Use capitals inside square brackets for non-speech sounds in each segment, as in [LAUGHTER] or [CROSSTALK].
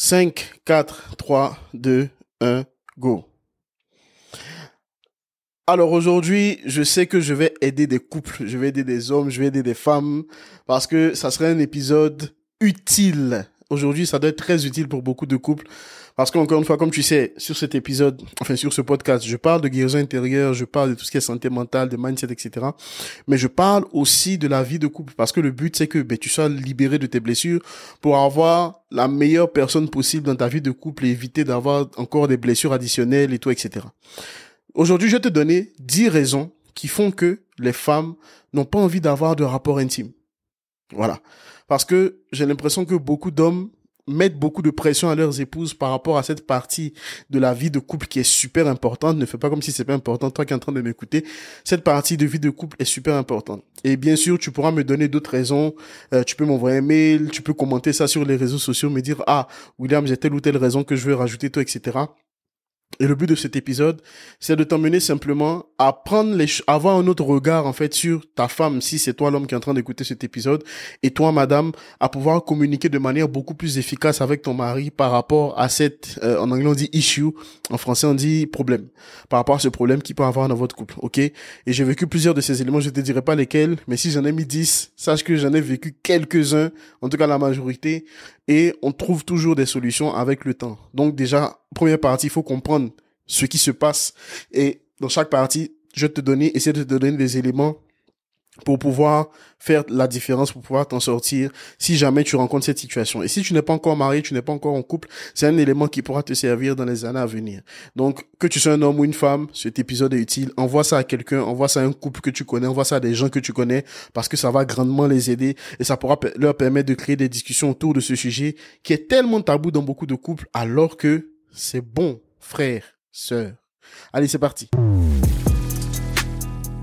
5, 4, 3, 2, 1, go. Alors aujourd'hui, je sais que je vais aider des couples, je vais aider des hommes, je vais aider des femmes, parce que ça serait un épisode utile. Aujourd'hui, ça doit être très utile pour beaucoup de couples, parce qu'encore une fois, comme tu sais, sur cet épisode, enfin sur ce podcast, je parle de guérison intérieure, je parle de tout ce qui est santé mentale, de mindset, etc. Mais je parle aussi de la vie de couple, parce que le but, c'est que ben, tu sois libéré de tes blessures pour avoir la meilleure personne possible dans ta vie de couple et éviter d'avoir encore des blessures additionnelles et tout, etc. Aujourd'hui, je vais te donner 10 raisons qui font que les femmes n'ont pas envie d'avoir de rapport intime. Voilà. Parce que j'ai l'impression que beaucoup d'hommes mettent beaucoup de pression à leurs épouses par rapport à cette partie de la vie de couple qui est super importante. Ne fais pas comme si c'est pas important. Toi qui es en train de m'écouter, cette partie de vie de couple est super importante. Et bien sûr, tu pourras me donner d'autres raisons. Euh, tu peux m'envoyer un mail, tu peux commenter ça sur les réseaux sociaux, me dire, ah, William, j'ai telle ou telle raison que je veux rajouter, toi, etc. Et le but de cet épisode, c'est de t'emmener simplement à prendre les, avoir un autre regard, en fait, sur ta femme, si c'est toi l'homme qui est en train d'écouter cet épisode, et toi, madame, à pouvoir communiquer de manière beaucoup plus efficace avec ton mari par rapport à cette, euh, en anglais on dit issue, en français on dit problème, par rapport à ce problème qu'il peut avoir dans votre couple, ok? Et j'ai vécu plusieurs de ces éléments, je te dirai pas lesquels, mais si j'en ai mis 10, sache que j'en ai vécu quelques-uns, en tout cas la majorité, et on trouve toujours des solutions avec le temps. Donc déjà, première partie, il faut comprendre ce qui se passe et dans chaque partie, je vais te donner, essayer de te donner des éléments pour pouvoir faire la différence, pour pouvoir t'en sortir si jamais tu rencontres cette situation. Et si tu n'es pas encore marié, tu n'es pas encore en couple, c'est un élément qui pourra te servir dans les années à venir. Donc, que tu sois un homme ou une femme, cet épisode est utile. Envoie ça à quelqu'un, envoie ça à un couple que tu connais, envoie ça à des gens que tu connais parce que ça va grandement les aider et ça pourra leur permettre de créer des discussions autour de ce sujet qui est tellement tabou dans beaucoup de couples alors que c'est bon, frère, sœur. Allez, c'est parti.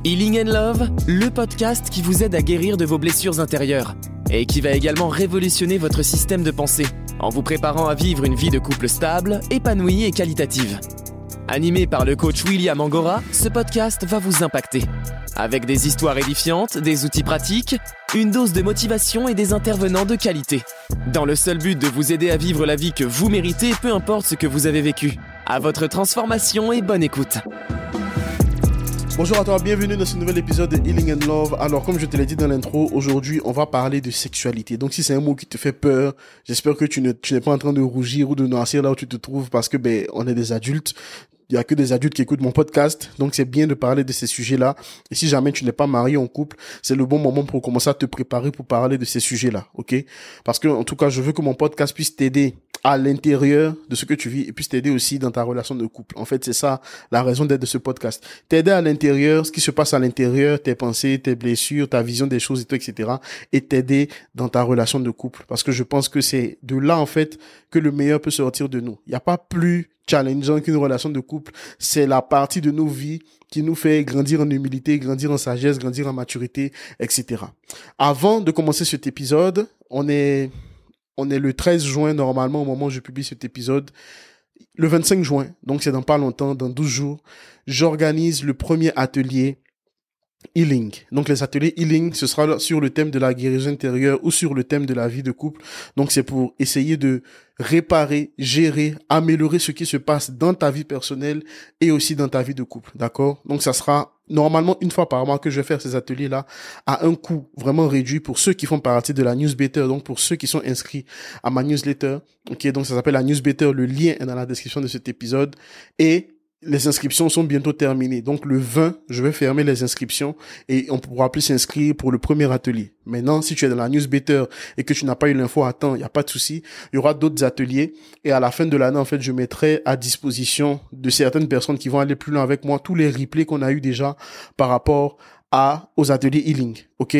Healing and Love, le podcast qui vous aide à guérir de vos blessures intérieures et qui va également révolutionner votre système de pensée en vous préparant à vivre une vie de couple stable, épanouie et qualitative. Animé par le coach William Angora, ce podcast va vous impacter. Avec des histoires édifiantes, des outils pratiques, une dose de motivation et des intervenants de qualité. Dans le seul but de vous aider à vivre la vie que vous méritez, peu importe ce que vous avez vécu. À votre transformation et bonne écoute. Bonjour à toi, bienvenue dans ce nouvel épisode de Healing and Love. Alors, comme je te l'ai dit dans l'intro, aujourd'hui, on va parler de sexualité. Donc, si c'est un mot qui te fait peur, j'espère que tu ne, tu n'es pas en train de rougir ou de noircir là où tu te trouves parce que, ben, on est des adultes. Il y a que des adultes qui écoutent mon podcast, donc c'est bien de parler de ces sujets-là. Et si jamais tu n'es pas marié en couple, c'est le bon moment pour commencer à te préparer pour parler de ces sujets-là, ok? Parce que en tout cas, je veux que mon podcast puisse t'aider à l'intérieur de ce que tu vis et puisse t'aider aussi dans ta relation de couple. En fait, c'est ça la raison d'être de ce podcast. T'aider à l'intérieur, ce qui se passe à l'intérieur, tes pensées, tes blessures, ta vision des choses et tout, etc. Et t'aider dans ta relation de couple. Parce que je pense que c'est de là, en fait, que le meilleur peut sortir de nous. Il n'y a pas plus challengeant qu'une relation de couple. C'est la partie de nos vies qui nous fait grandir en humilité, grandir en sagesse, grandir en maturité, etc. Avant de commencer cet épisode, on est on est le 13 juin normalement au moment où je publie cet épisode. Le 25 juin, donc c'est dans pas longtemps, dans 12 jours, j'organise le premier atelier Healing. Donc les ateliers Healing, ce sera sur le thème de la guérison intérieure ou sur le thème de la vie de couple. Donc c'est pour essayer de réparer, gérer, améliorer ce qui se passe dans ta vie personnelle et aussi dans ta vie de couple. D'accord? Donc ça sera normalement une fois par mois que je vais faire ces ateliers-là à un coût vraiment réduit pour ceux qui font partie de la newsletter, donc pour ceux qui sont inscrits à ma newsletter. Ok, donc ça s'appelle la newsletter, le lien est dans la description de cet épisode. Et les inscriptions sont bientôt terminées. Donc le 20, je vais fermer les inscriptions et on pourra plus s'inscrire pour le premier atelier. Maintenant, si tu es dans la newsletter et que tu n'as pas eu l'info à temps, il n'y a pas de souci. Il y aura d'autres ateliers et à la fin de l'année, en fait, je mettrai à disposition de certaines personnes qui vont aller plus loin avec moi tous les replays qu'on a eu déjà par rapport à, aux ateliers healing. OK?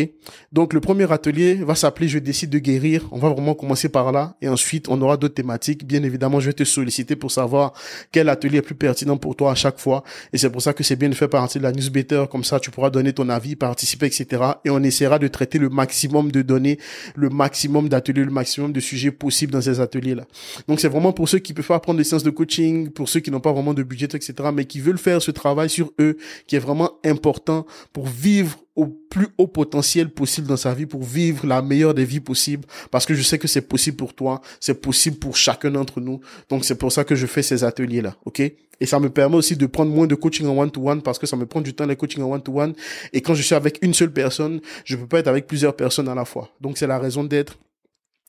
Donc le premier atelier va s'appeler je décide de guérir. On va vraiment commencer par là et ensuite on aura d'autres thématiques. Bien évidemment, je vais te solliciter pour savoir quel atelier est plus pertinent pour toi à chaque fois et c'est pour ça que c'est bien de faire partie de la newsletter comme ça tu pourras donner ton avis, participer etc. et on essaiera de traiter le maximum de données, le maximum d'ateliers, le maximum de sujets possibles dans ces ateliers là. Donc c'est vraiment pour ceux qui peuvent pas prendre des séances de coaching, pour ceux qui n'ont pas vraiment de budget etc. mais qui veulent faire ce travail sur eux qui est vraiment important pour vivre au plus haut potentiel possible dans sa vie pour vivre la meilleure des vies possibles parce que je sais que c'est possible pour toi, c'est possible pour chacun d'entre nous. Donc c'est pour ça que je fais ces ateliers là, OK? Et ça me permet aussi de prendre moins de coaching en one to one parce que ça me prend du temps les coaching en one to one et quand je suis avec une seule personne, je peux pas être avec plusieurs personnes à la fois. Donc c'est la raison d'être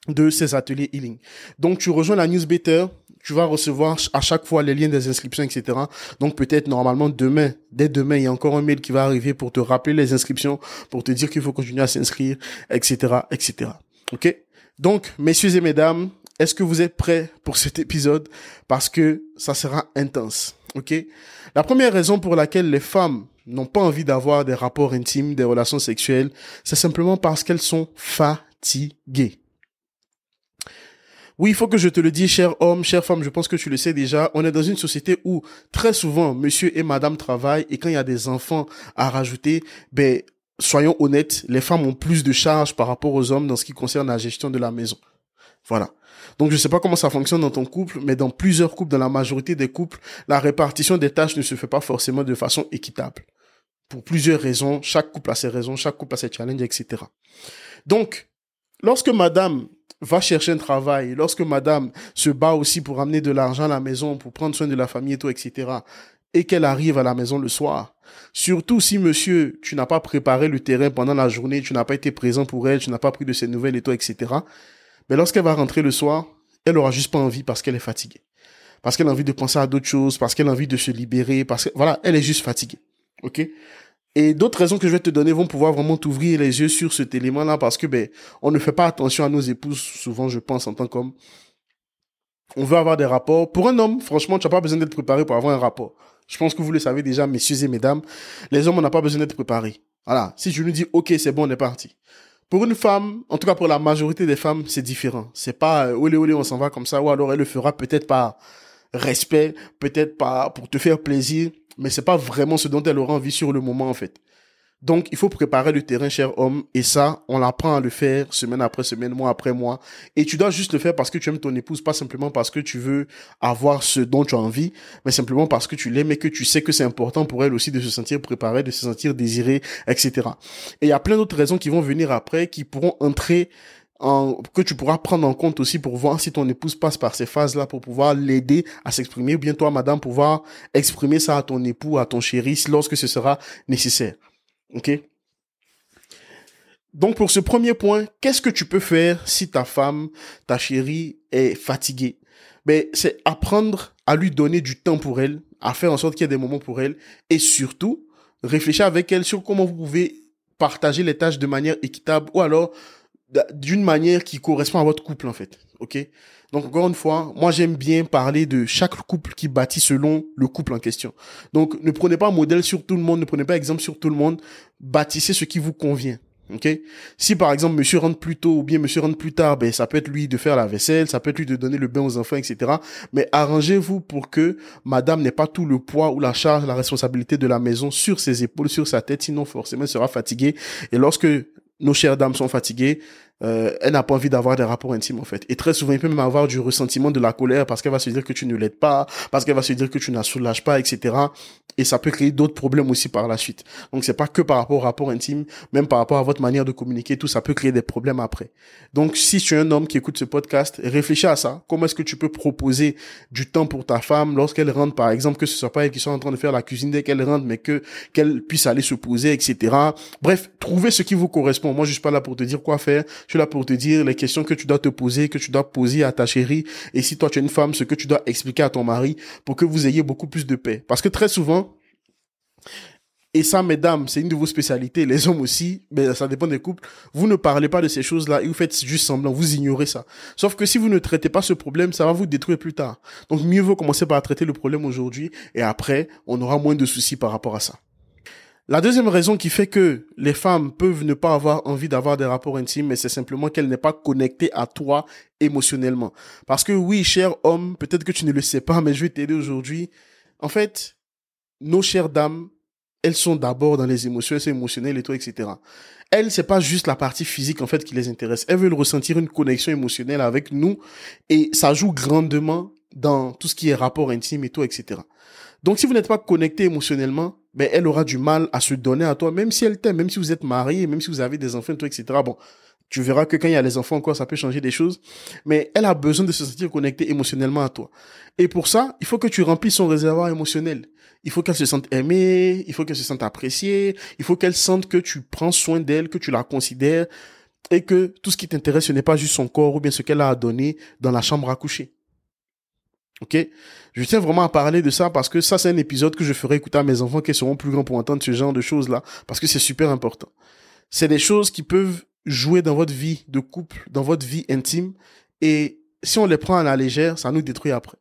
de ces ateliers healing. Donc tu rejoins la newsletter, tu vas recevoir à chaque fois les liens des inscriptions, etc. Donc peut-être normalement demain, dès demain, il y a encore un mail qui va arriver pour te rappeler les inscriptions, pour te dire qu'il faut continuer à s'inscrire, etc., etc. Ok? Donc, messieurs et mesdames, est-ce que vous êtes prêts pour cet épisode? Parce que ça sera intense. Ok? La première raison pour laquelle les femmes n'ont pas envie d'avoir des rapports intimes, des relations sexuelles, c'est simplement parce qu'elles sont fatiguées. Oui, il faut que je te le dise, cher homme, chère femme, je pense que tu le sais déjà, on est dans une société où très souvent monsieur et madame travaillent et quand il y a des enfants à rajouter, ben, soyons honnêtes, les femmes ont plus de charges par rapport aux hommes dans ce qui concerne la gestion de la maison. Voilà. Donc je sais pas comment ça fonctionne dans ton couple, mais dans plusieurs couples, dans la majorité des couples, la répartition des tâches ne se fait pas forcément de façon équitable. Pour plusieurs raisons, chaque couple a ses raisons, chaque couple a ses challenges, etc. Donc, lorsque madame va chercher un travail, lorsque madame se bat aussi pour amener de l'argent à la maison, pour prendre soin de la famille et tout, etc., et qu'elle arrive à la maison le soir, surtout si monsieur, tu n'as pas préparé le terrain pendant la journée, tu n'as pas été présent pour elle, tu n'as pas pris de ses nouvelles et tout, etc., mais lorsqu'elle va rentrer le soir, elle aura juste pas envie parce qu'elle est fatiguée. Parce qu'elle a envie de penser à d'autres choses, parce qu'elle a envie de se libérer, parce que, voilà, elle est juste fatiguée. OK? Et d'autres raisons que je vais te donner vont pouvoir vraiment t'ouvrir les yeux sur cet élément-là parce que, ben, on ne fait pas attention à nos épouses, souvent, je pense, en tant qu'homme. On veut avoir des rapports. Pour un homme, franchement, tu n'as pas besoin d'être préparé pour avoir un rapport. Je pense que vous le savez déjà, messieurs et mesdames. Les hommes, on n'a pas besoin d'être préparés. Voilà. Si je nous dis, OK, c'est bon, on est parti. Pour une femme, en tout cas pour la majorité des femmes, c'est différent. C'est pas, euh, olé olé, on s'en va comme ça, ou alors elle le fera peut-être par respect, peut-être pas pour te faire plaisir, mais c'est pas vraiment ce dont elle aura envie sur le moment en fait. Donc, il faut préparer le terrain, cher homme, et ça, on apprend à le faire semaine après semaine, mois après mois. Et tu dois juste le faire parce que tu aimes ton épouse, pas simplement parce que tu veux avoir ce dont tu as envie, mais simplement parce que tu l'aimes et que tu sais que c'est important pour elle aussi de se sentir préparée, de se sentir désirée, etc. Et il y a plein d'autres raisons qui vont venir après, qui pourront entrer que tu pourras prendre en compte aussi pour voir si ton épouse passe par ces phases-là pour pouvoir l'aider à s'exprimer ou bien toi, madame, pouvoir exprimer ça à ton époux, à ton chéri lorsque ce sera nécessaire. OK? Donc pour ce premier point, qu'est-ce que tu peux faire si ta femme, ta chérie est fatiguée? Ben, c'est apprendre à lui donner du temps pour elle, à faire en sorte qu'il y ait des moments pour elle et surtout réfléchir avec elle sur comment vous pouvez partager les tâches de manière équitable ou alors d'une manière qui correspond à votre couple en fait. OK? Donc encore une fois, moi j'aime bien parler de chaque couple qui bâtit selon le couple en question. Donc ne prenez pas modèle sur tout le monde, ne prenez pas exemple sur tout le monde, bâtissez ce qui vous convient. OK? Si par exemple monsieur rentre plus tôt ou bien monsieur rentre plus tard, ben ça peut être lui de faire la vaisselle, ça peut être lui de donner le bain aux enfants, etc. Mais arrangez-vous pour que madame n'ait pas tout le poids ou la charge, la responsabilité de la maison sur ses épaules, sur sa tête, sinon forcément elle sera fatiguée. Et lorsque nos chères dames sont fatiguées, euh, elle n'a pas envie d'avoir des rapports intimes en fait. Et très souvent, il peut même avoir du ressentiment, de la colère parce qu'elle va se dire que tu ne l'aides pas, parce qu'elle va se dire que tu ne la soulages pas, etc. Et ça peut créer d'autres problèmes aussi par la suite. Donc c'est pas que par rapport au rapport intime, même par rapport à votre manière de communiquer, tout ça peut créer des problèmes après. Donc si tu es un homme qui écoute ce podcast, réfléchis à ça. Comment est-ce que tu peux proposer du temps pour ta femme lorsqu'elle rentre, par exemple, que ce soit pas elle qui soit en train de faire la cuisine dès qu'elle rentre, mais que qu'elle puisse aller se poser, etc. Bref, trouvez ce qui vous correspond. Moi, je suis pas là pour te dire quoi faire. Je suis là pour te dire les questions que tu dois te poser, que tu dois poser à ta chérie. Et si toi tu es une femme, ce que tu dois expliquer à ton mari pour que vous ayez beaucoup plus de paix. Parce que très souvent, et ça, mesdames, c'est une de vos spécialités, les hommes aussi, mais ça dépend des couples. Vous ne parlez pas de ces choses-là et vous faites juste semblant, vous ignorez ça. Sauf que si vous ne traitez pas ce problème, ça va vous détruire plus tard. Donc mieux vaut commencer par traiter le problème aujourd'hui et après, on aura moins de soucis par rapport à ça. La deuxième raison qui fait que les femmes peuvent ne pas avoir envie d'avoir des rapports intimes, mais c'est simplement qu'elles n'est pas connectées à toi émotionnellement. Parce que oui, cher homme, peut-être que tu ne le sais pas, mais je vais t'aider aujourd'hui. En fait, nos chères dames, elles sont d'abord dans les émotions, elles sont émotionnelles et tout, etc. Elles, c'est pas juste la partie physique, en fait, qui les intéresse. Elles veulent ressentir une connexion émotionnelle avec nous et ça joue grandement dans tout ce qui est rapport intime et tout, etc. Donc, si vous n'êtes pas connecté émotionnellement, ben, elle aura du mal à se donner à toi, même si elle t'aime, même si vous êtes mariés, même si vous avez des enfants, etc. Bon, tu verras que quand il y a les enfants encore, ça peut changer des choses. Mais elle a besoin de se sentir connectée émotionnellement à toi. Et pour ça, il faut que tu remplisses son réservoir émotionnel. Il faut qu'elle se sente aimée, il faut qu'elle se sente appréciée, il faut qu'elle sente que tu prends soin d'elle, que tu la considères et que tout ce qui t'intéresse, ce n'est pas juste son corps ou bien ce qu'elle a à donner dans la chambre à coucher. Ok? Je tiens vraiment à parler de ça parce que ça, c'est un épisode que je ferai écouter à mes enfants qui seront plus grands pour entendre ce genre de choses-là parce que c'est super important. C'est des choses qui peuvent jouer dans votre vie de couple, dans votre vie intime et si on les prend à la légère, ça nous détruit après.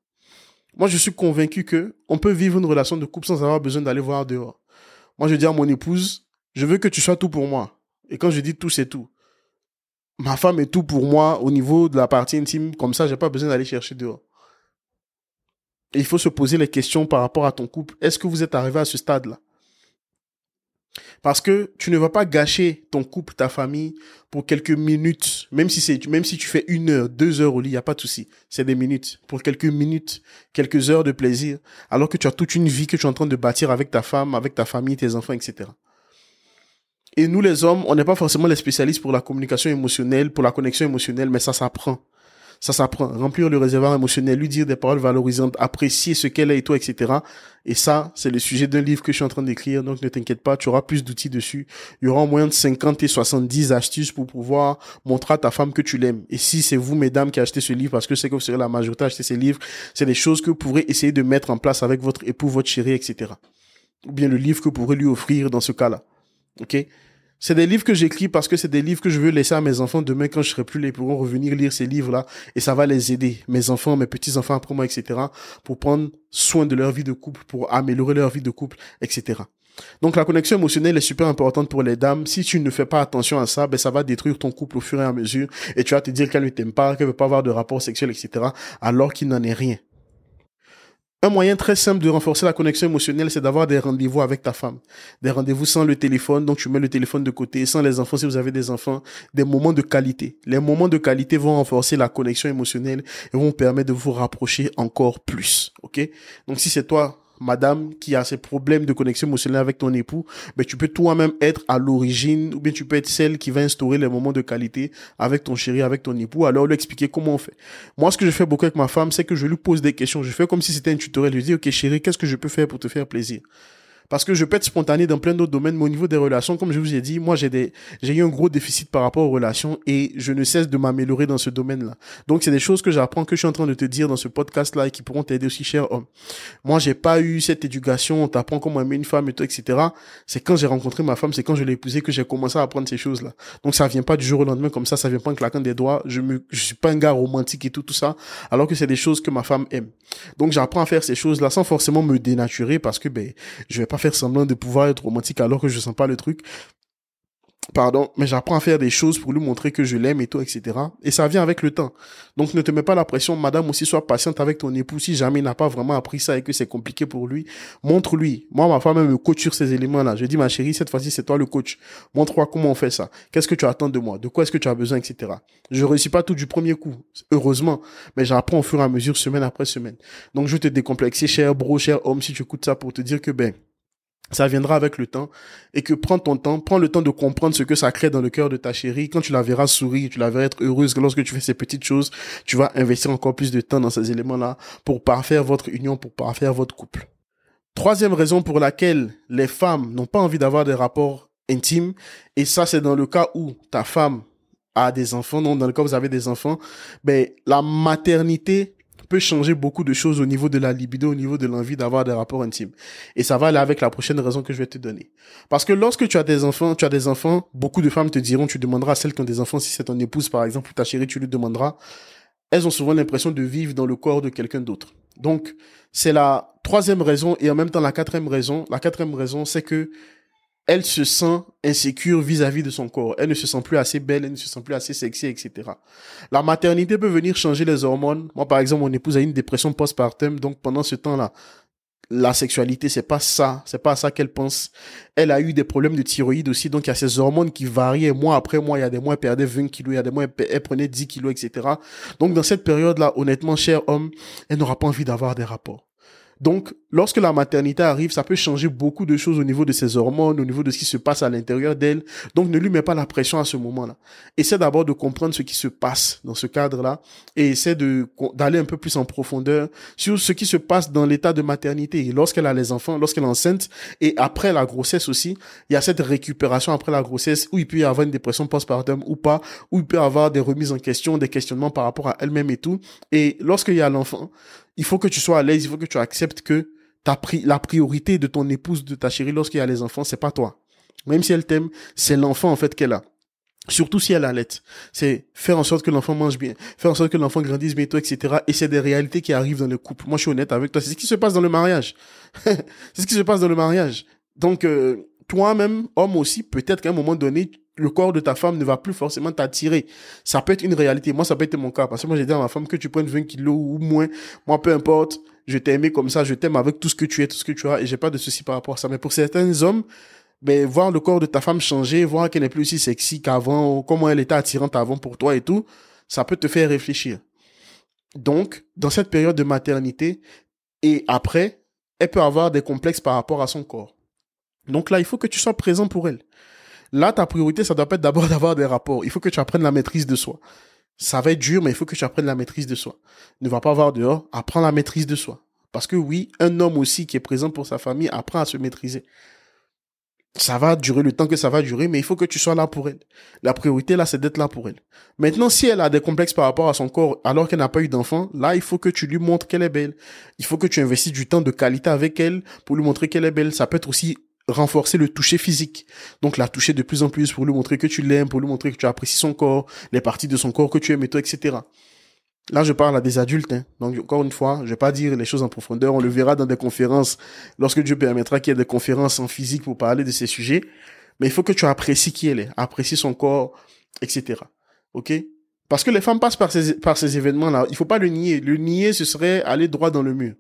Moi, je suis convaincu que on peut vivre une relation de couple sans avoir besoin d'aller voir dehors. Moi, je dis à mon épouse, je veux que tu sois tout pour moi. Et quand je dis tout, c'est tout. Ma femme est tout pour moi au niveau de la partie intime. Comme ça, j'ai pas besoin d'aller chercher dehors. Et il faut se poser les questions par rapport à ton couple. Est-ce que vous êtes arrivé à ce stade-là? Parce que tu ne vas pas gâcher ton couple, ta famille pour quelques minutes, même si même si tu fais une heure, deux heures au lit, il n'y a pas de souci. C'est des minutes. Pour quelques minutes, quelques heures de plaisir, alors que tu as toute une vie que tu es en train de bâtir avec ta femme, avec ta famille, tes enfants, etc. Et nous, les hommes, on n'est pas forcément les spécialistes pour la communication émotionnelle, pour la connexion émotionnelle, mais ça s'apprend. Ça s'apprend. Remplir le réservoir émotionnel, lui dire des paroles valorisantes, apprécier ce qu'elle est et toi, etc. Et ça, c'est le sujet d'un livre que je suis en train d'écrire. Donc, ne t'inquiète pas, tu auras plus d'outils dessus. Il y aura au moins de 50 et 70 astuces pour pouvoir montrer à ta femme que tu l'aimes. Et si c'est vous, mesdames, qui achetez ce livre, parce que c'est que vous serez la majorité à acheter ces livres, c'est des choses que vous pourrez essayer de mettre en place avec votre époux, votre chéri, etc. Ou bien le livre que vous pourrez lui offrir dans ce cas-là. OK? C'est des livres que j'écris parce que c'est des livres que je veux laisser à mes enfants demain quand je serai plus là. Ils pourront revenir lire ces livres-là et ça va les aider. Mes enfants, mes petits-enfants après moi, etc. pour prendre soin de leur vie de couple, pour améliorer leur vie de couple, etc. Donc la connexion émotionnelle est super importante pour les dames. Si tu ne fais pas attention à ça, ben ça va détruire ton couple au fur et à mesure et tu vas te dire qu'elle ne t'aime pas, qu'elle veut pas avoir de rapport sexuel, etc. alors qu'il n'en est rien. Un moyen très simple de renforcer la connexion émotionnelle, c'est d'avoir des rendez-vous avec ta femme. Des rendez-vous sans le téléphone, donc tu mets le téléphone de côté, sans les enfants si vous avez des enfants, des moments de qualité. Les moments de qualité vont renforcer la connexion émotionnelle et vont permettre de vous rapprocher encore plus. Ok? Donc si c'est toi madame qui a ces problèmes de connexion émotionnelle avec ton époux, mais ben, tu peux toi-même être à l'origine ou bien tu peux être celle qui va instaurer les moments de qualité avec ton chéri, avec ton époux, alors lui expliquer comment on fait. Moi, ce que je fais beaucoup avec ma femme, c'est que je lui pose des questions. Je fais comme si c'était un tutoriel. Je lui dis, OK, chéri, qu'est-ce que je peux faire pour te faire plaisir? Parce que je peux être spontané dans plein d'autres domaines, mais au niveau des relations, comme je vous ai dit, moi, j'ai des, j'ai eu un gros déficit par rapport aux relations et je ne cesse de m'améliorer dans ce domaine-là. Donc, c'est des choses que j'apprends, que je suis en train de te dire dans ce podcast-là et qui pourront t'aider aussi, cher homme. Moi, j'ai pas eu cette éducation, on t'apprend comment aimer une femme et tout, etc. C'est quand j'ai rencontré ma femme, c'est quand je l'ai épousée que j'ai commencé à apprendre ces choses-là. Donc, ça vient pas du jour au lendemain comme ça, ça vient pas en claquant des doigts. Je me, je suis pas un gars romantique et tout, tout ça, alors que c'est des choses que ma femme aime. Donc, j'apprends à faire ces choses-là sans forcément me dénaturer parce que, ben, je vais pas faire semblant de pouvoir être romantique alors que je sens pas le truc. Pardon, mais j'apprends à faire des choses pour lui montrer que je l'aime et tout, etc. Et ça vient avec le temps. Donc ne te mets pas la pression, madame aussi, sois patiente avec ton époux. Si jamais il n'a pas vraiment appris ça et que c'est compliqué pour lui, montre-lui. Moi, ma femme, elle me coach sur ces éléments-là. Je dis, ma chérie, cette fois-ci, c'est toi le coach. Montre-moi comment on fait ça. Qu'est-ce que tu attends de moi? De quoi est-ce que tu as besoin, etc. Je réussis pas tout du premier coup, heureusement, mais j'apprends au fur et à mesure, semaine après semaine. Donc je te décomplexer, cher bro, cher homme, si tu écoutes ça pour te dire que, ben, ça viendra avec le temps et que prends ton temps, prends le temps de comprendre ce que ça crée dans le cœur de ta chérie. Quand tu la verras sourire, tu la verras être heureuse, lorsque tu fais ces petites choses, tu vas investir encore plus de temps dans ces éléments-là pour parfaire votre union, pour parfaire votre couple. Troisième raison pour laquelle les femmes n'ont pas envie d'avoir des rapports intimes, et ça c'est dans le cas où ta femme a des enfants, non, dans le cas où vous avez des enfants, ben, la maternité peut changer beaucoup de choses au niveau de la libido, au niveau de l'envie d'avoir des rapports intimes. Et ça va aller avec la prochaine raison que je vais te donner. Parce que lorsque tu as des enfants, tu as des enfants, beaucoup de femmes te diront, tu demanderas à celles qui ont des enfants, si c'est ton épouse par exemple ou ta chérie, tu lui demanderas. Elles ont souvent l'impression de vivre dans le corps de quelqu'un d'autre. Donc, c'est la troisième raison et en même temps la quatrième raison. La quatrième raison, c'est que elle se sent insécure vis-à-vis de son corps. Elle ne se sent plus assez belle, elle ne se sent plus assez sexy, etc. La maternité peut venir changer les hormones. Moi, par exemple, mon épouse a une dépression postpartum, donc pendant ce temps-là, la sexualité, c'est pas ça, c'est pas ça qu'elle pense. Elle a eu des problèmes de thyroïde aussi, donc il y a ces hormones qui variaient mois après mois. Il y a des mois, elle perdait 20 kilos, il y a des mois, elle prenait 10 kilos, etc. Donc dans cette période-là, honnêtement, cher homme, elle n'aura pas envie d'avoir des rapports. Donc, lorsque la maternité arrive, ça peut changer beaucoup de choses au niveau de ses hormones, au niveau de ce qui se passe à l'intérieur d'elle. Donc, ne lui mets pas la pression à ce moment-là. Essaie d'abord de comprendre ce qui se passe dans ce cadre-là et essaie d'aller un peu plus en profondeur sur ce qui se passe dans l'état de maternité. lorsqu'elle a les enfants, lorsqu'elle est enceinte et après la grossesse aussi, il y a cette récupération après la grossesse où il peut y avoir une dépression postpartum ou pas, où il peut y avoir des remises en question, des questionnements par rapport à elle-même et tout. Et lorsqu'il y a l'enfant, il faut que tu sois à l'aise, il faut que tu acceptes que la priorité de ton épouse, de ta chérie lorsqu'il y a les enfants, c'est pas toi. Même si elle t'aime, c'est l'enfant en fait qu'elle a. Surtout si elle allait. C'est faire en sorte que l'enfant mange bien, faire en sorte que l'enfant grandisse bientôt, etc. Et c'est des réalités qui arrivent dans le couple. Moi, je suis honnête avec toi. C'est ce qui se passe dans le mariage. [LAUGHS] c'est ce qui se passe dans le mariage. Donc, euh, toi-même, homme aussi, peut-être qu'à un moment donné, le corps de ta femme ne va plus forcément t'attirer. Ça peut être une réalité. Moi, ça peut être mon cas. Parce que moi, j'ai dit à ma femme que tu prennes 20 kilos ou moins. Moi, peu importe. Je t'aime comme ça. Je t'aime avec tout ce que tu es, tout ce que tu as. Et j'ai pas de souci par rapport à ça. Mais pour certains hommes, ben, voir le corps de ta femme changer, voir qu'elle n'est plus aussi sexy qu'avant, comment elle était attirante avant pour toi et tout, ça peut te faire réfléchir. Donc, dans cette période de maternité et après, elle peut avoir des complexes par rapport à son corps. Donc là, il faut que tu sois présent pour elle. Là, ta priorité, ça doit être d'abord [LAUGHS] d'avoir des rapports. Il faut que tu apprennes la maîtrise de soi. Ça va être dur, mais il faut que tu apprennes la maîtrise de soi. Ne va pas voir dehors, apprends la maîtrise de soi. Parce que oui, un homme aussi qui est présent pour sa famille apprend à se maîtriser. Ça va durer le temps que ça va durer, mais il faut que tu sois là pour elle. La priorité, là, c'est d'être là pour elle. Maintenant, si elle a des complexes par rapport à son corps, alors qu'elle n'a pas eu d'enfant, là, il faut que tu lui montres qu'elle est belle. Il faut que tu investisses du temps de qualité avec elle pour lui montrer qu'elle est belle. Ça peut être aussi renforcer le toucher physique. Donc la toucher de plus en plus pour lui montrer que tu l'aimes, pour lui montrer que tu apprécies son corps, les parties de son corps que tu aimes et toi, etc. Là, je parle à des adultes. Hein. Donc, encore une fois, je vais pas dire les choses en profondeur. On le verra dans des conférences, lorsque Dieu permettra qu'il y ait des conférences en physique pour parler de ces sujets. Mais il faut que tu apprécies qui elle est, apprécies son corps, etc. OK? Parce que les femmes passent par ces, par ces événements-là. Il faut pas le nier. Le nier, ce serait aller droit dans le mur.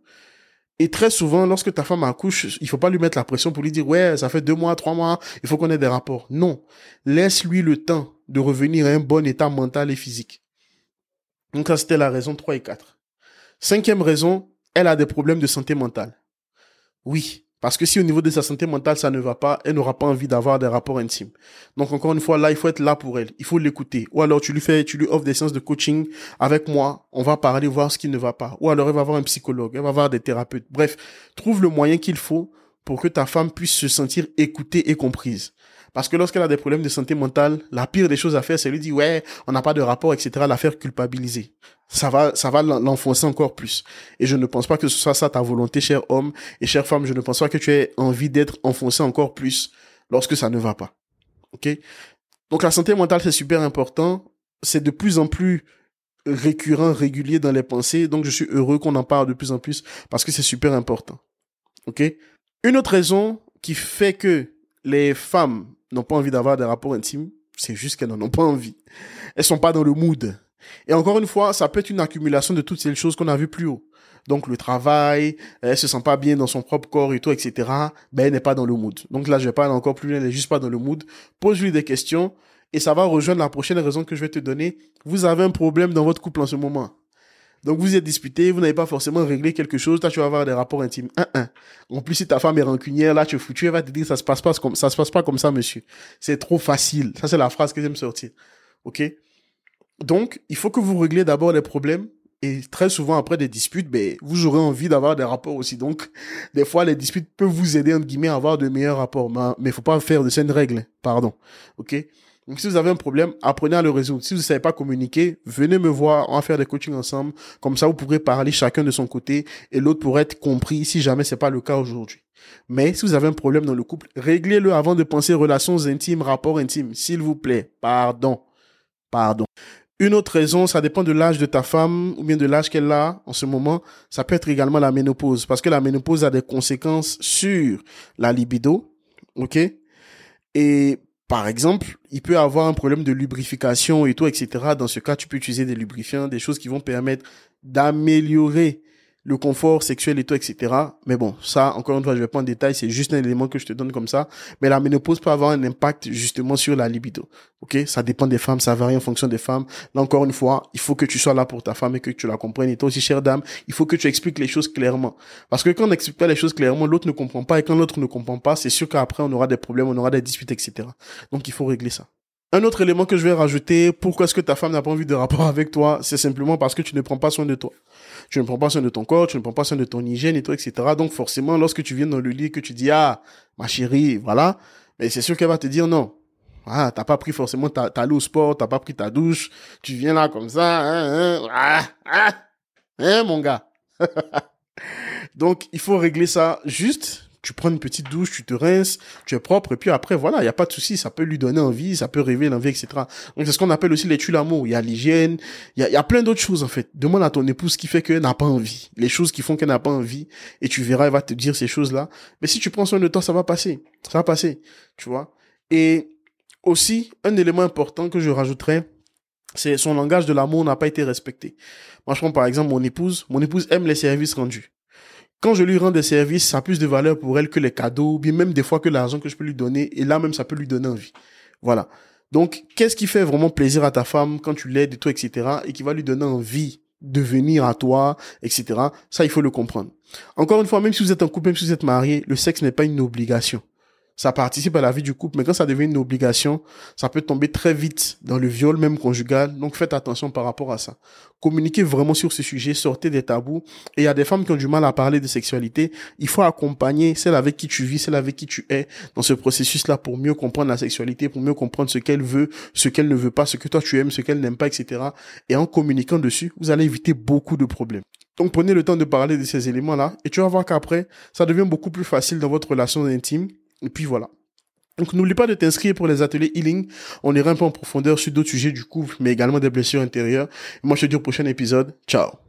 Et très souvent, lorsque ta femme accouche, il faut pas lui mettre la pression pour lui dire, ouais, ça fait deux mois, trois mois, il faut qu'on ait des rapports. Non. Laisse-lui le temps de revenir à un bon état mental et physique. Donc ça, c'était la raison 3 et 4. Cinquième raison, elle a des problèmes de santé mentale. Oui, parce que si au niveau de sa santé mentale, ça ne va pas, elle n'aura pas envie d'avoir des rapports intimes. Donc encore une fois, là, il faut être là pour elle. Il faut l'écouter. Ou alors tu lui fais, tu lui offres des séances de coaching avec moi. On va parler, voir ce qui ne va pas. Ou alors elle va voir un psychologue, elle va voir des thérapeutes. Bref, trouve le moyen qu'il faut pour que ta femme puisse se sentir écoutée et comprise. Parce que lorsqu'elle a des problèmes de santé mentale, la pire des choses à faire, c'est lui dire, ouais, on n'a pas de rapport, etc., la faire culpabiliser. Ça va, ça va l'enfoncer encore plus. Et je ne pense pas que ce soit ça ta volonté, cher homme et chère femme. Je ne pense pas que tu aies envie d'être enfoncé encore plus lorsque ça ne va pas. OK? Donc la santé mentale, c'est super important. C'est de plus en plus récurrent, régulier dans les pensées. Donc je suis heureux qu'on en parle de plus en plus parce que c'est super important. OK? Une autre raison qui fait que les femmes n'ont pas envie d'avoir des rapports intimes, c'est juste qu'elles n'en ont pas envie. Elles sont pas dans le mood. Et encore une fois, ça peut être une accumulation de toutes ces choses qu'on a vues plus haut. Donc le travail, elle se sent pas bien dans son propre corps et tout, etc. Ben elle n'est pas dans le mood. Donc là, je vais pas aller encore plus loin, elle est juste pas dans le mood. Pose-lui des questions et ça va rejoindre la prochaine raison que je vais te donner. Vous avez un problème dans votre couple en ce moment. Donc vous êtes disputé, vous n'avez pas forcément réglé quelque chose, toi tu vas avoir des rapports intimes. Un, un. En plus si ta femme est rancunière, là tu es foutu, elle va te dire ça se passe pas comme ça se passe pas comme ça monsieur. C'est trop facile. Ça c'est la phrase que j'aime sortir. OK? Donc, il faut que vous réglez d'abord les problèmes et très souvent après des disputes, ben vous aurez envie d'avoir des rapports aussi. Donc des fois les disputes peuvent vous aider entre guillemets à avoir de meilleurs rapports, mais il faut pas faire de cette règle, pardon. OK? Donc, si vous avez un problème, apprenez à le résoudre. Si vous ne savez pas communiquer, venez me voir, on va faire des coachings ensemble. Comme ça, vous pourrez parler chacun de son côté et l'autre pourrait être compris si jamais c'est pas le cas aujourd'hui. Mais si vous avez un problème dans le couple, réglez-le avant de penser relations intimes, rapports intimes. S'il vous plaît. Pardon. Pardon. Une autre raison, ça dépend de l'âge de ta femme ou bien de l'âge qu'elle a en ce moment. Ça peut être également la ménopause parce que la ménopause a des conséquences sur la libido. OK? Et par exemple, il peut avoir un problème de lubrification et tout, etc. Dans ce cas, tu peux utiliser des lubrifiants, des choses qui vont permettre d'améliorer le confort sexuel et tout, etc. Mais bon, ça, encore une fois, je vais pas en détail, c'est juste un élément que je te donne comme ça. Mais la ménopause peut avoir un impact justement sur la libido. Ok, ça dépend des femmes, ça varie en fonction des femmes. Là encore une fois, il faut que tu sois là pour ta femme et que tu la comprennes. Et toi aussi, chère dame, il faut que tu expliques les choses clairement. Parce que quand on n'explique pas les choses clairement, l'autre ne comprend pas. Et quand l'autre ne comprend pas, c'est sûr qu'après on aura des problèmes, on aura des disputes, etc. Donc il faut régler ça. Un autre élément que je vais rajouter, pourquoi est-ce que ta femme n'a pas envie de rapport avec toi? C'est simplement parce que tu ne prends pas soin de toi. Tu ne prends pas soin de ton corps, tu ne prends pas soin de ton hygiène et tout, etc. Donc forcément, lorsque tu viens dans le lit que tu dis, ah, ma chérie, voilà, mais c'est sûr qu'elle va te dire non. Ah, t'as pas pris forcément ta, ta au sport, t'as pas pris ta douche, tu viens là comme ça, hein, hein, ah, ah, hein, mon gars. [LAUGHS] Donc, il faut régler ça juste tu prends une petite douche, tu te rinces, tu es propre, et puis après, voilà, il n'y a pas de souci, ça peut lui donner envie, ça peut rêver l'envie, etc. Donc, c'est ce qu'on appelle aussi les l'amour. Il y a l'hygiène, il y a, y a plein d'autres choses, en fait. Demande à ton épouse ce qui fait qu'elle n'a pas envie. Les choses qui font qu'elle n'a pas envie, et tu verras, elle va te dire ces choses-là. Mais si tu prends soin de toi, ça va passer. Ça va passer. Tu vois? Et aussi, un élément important que je rajouterais, c'est son langage de l'amour n'a pas été respecté. Moi, je prends par exemple mon épouse. Mon épouse aime les services rendus quand je lui rends des services, ça a plus de valeur pour elle que les cadeaux, bien même des fois que l'argent que je peux lui donner, et là même ça peut lui donner envie. Voilà. Donc, qu'est-ce qui fait vraiment plaisir à ta femme quand tu l'aides et tout, etc., et qui va lui donner envie de venir à toi, etc. Ça, il faut le comprendre. Encore une fois, même si vous êtes en couple, même si vous êtes marié, le sexe n'est pas une obligation ça participe à la vie du couple, mais quand ça devient une obligation, ça peut tomber très vite dans le viol, même conjugal. Donc faites attention par rapport à ça. Communiquez vraiment sur ce sujet, sortez des tabous. Et il y a des femmes qui ont du mal à parler de sexualité. Il faut accompagner celle avec qui tu vis, celle avec qui tu es dans ce processus-là pour mieux comprendre la sexualité, pour mieux comprendre ce qu'elle veut, ce qu'elle ne veut pas, ce que toi tu aimes, ce qu'elle n'aime pas, etc. Et en communiquant dessus, vous allez éviter beaucoup de problèmes. Donc prenez le temps de parler de ces éléments-là et tu vas voir qu'après, ça devient beaucoup plus facile dans votre relation intime et puis voilà. Donc n'oublie pas de t'inscrire pour les ateliers healing. On ira un peu en profondeur sur d'autres sujets du couple, mais également des blessures intérieures. moi je te dis au prochain épisode. Ciao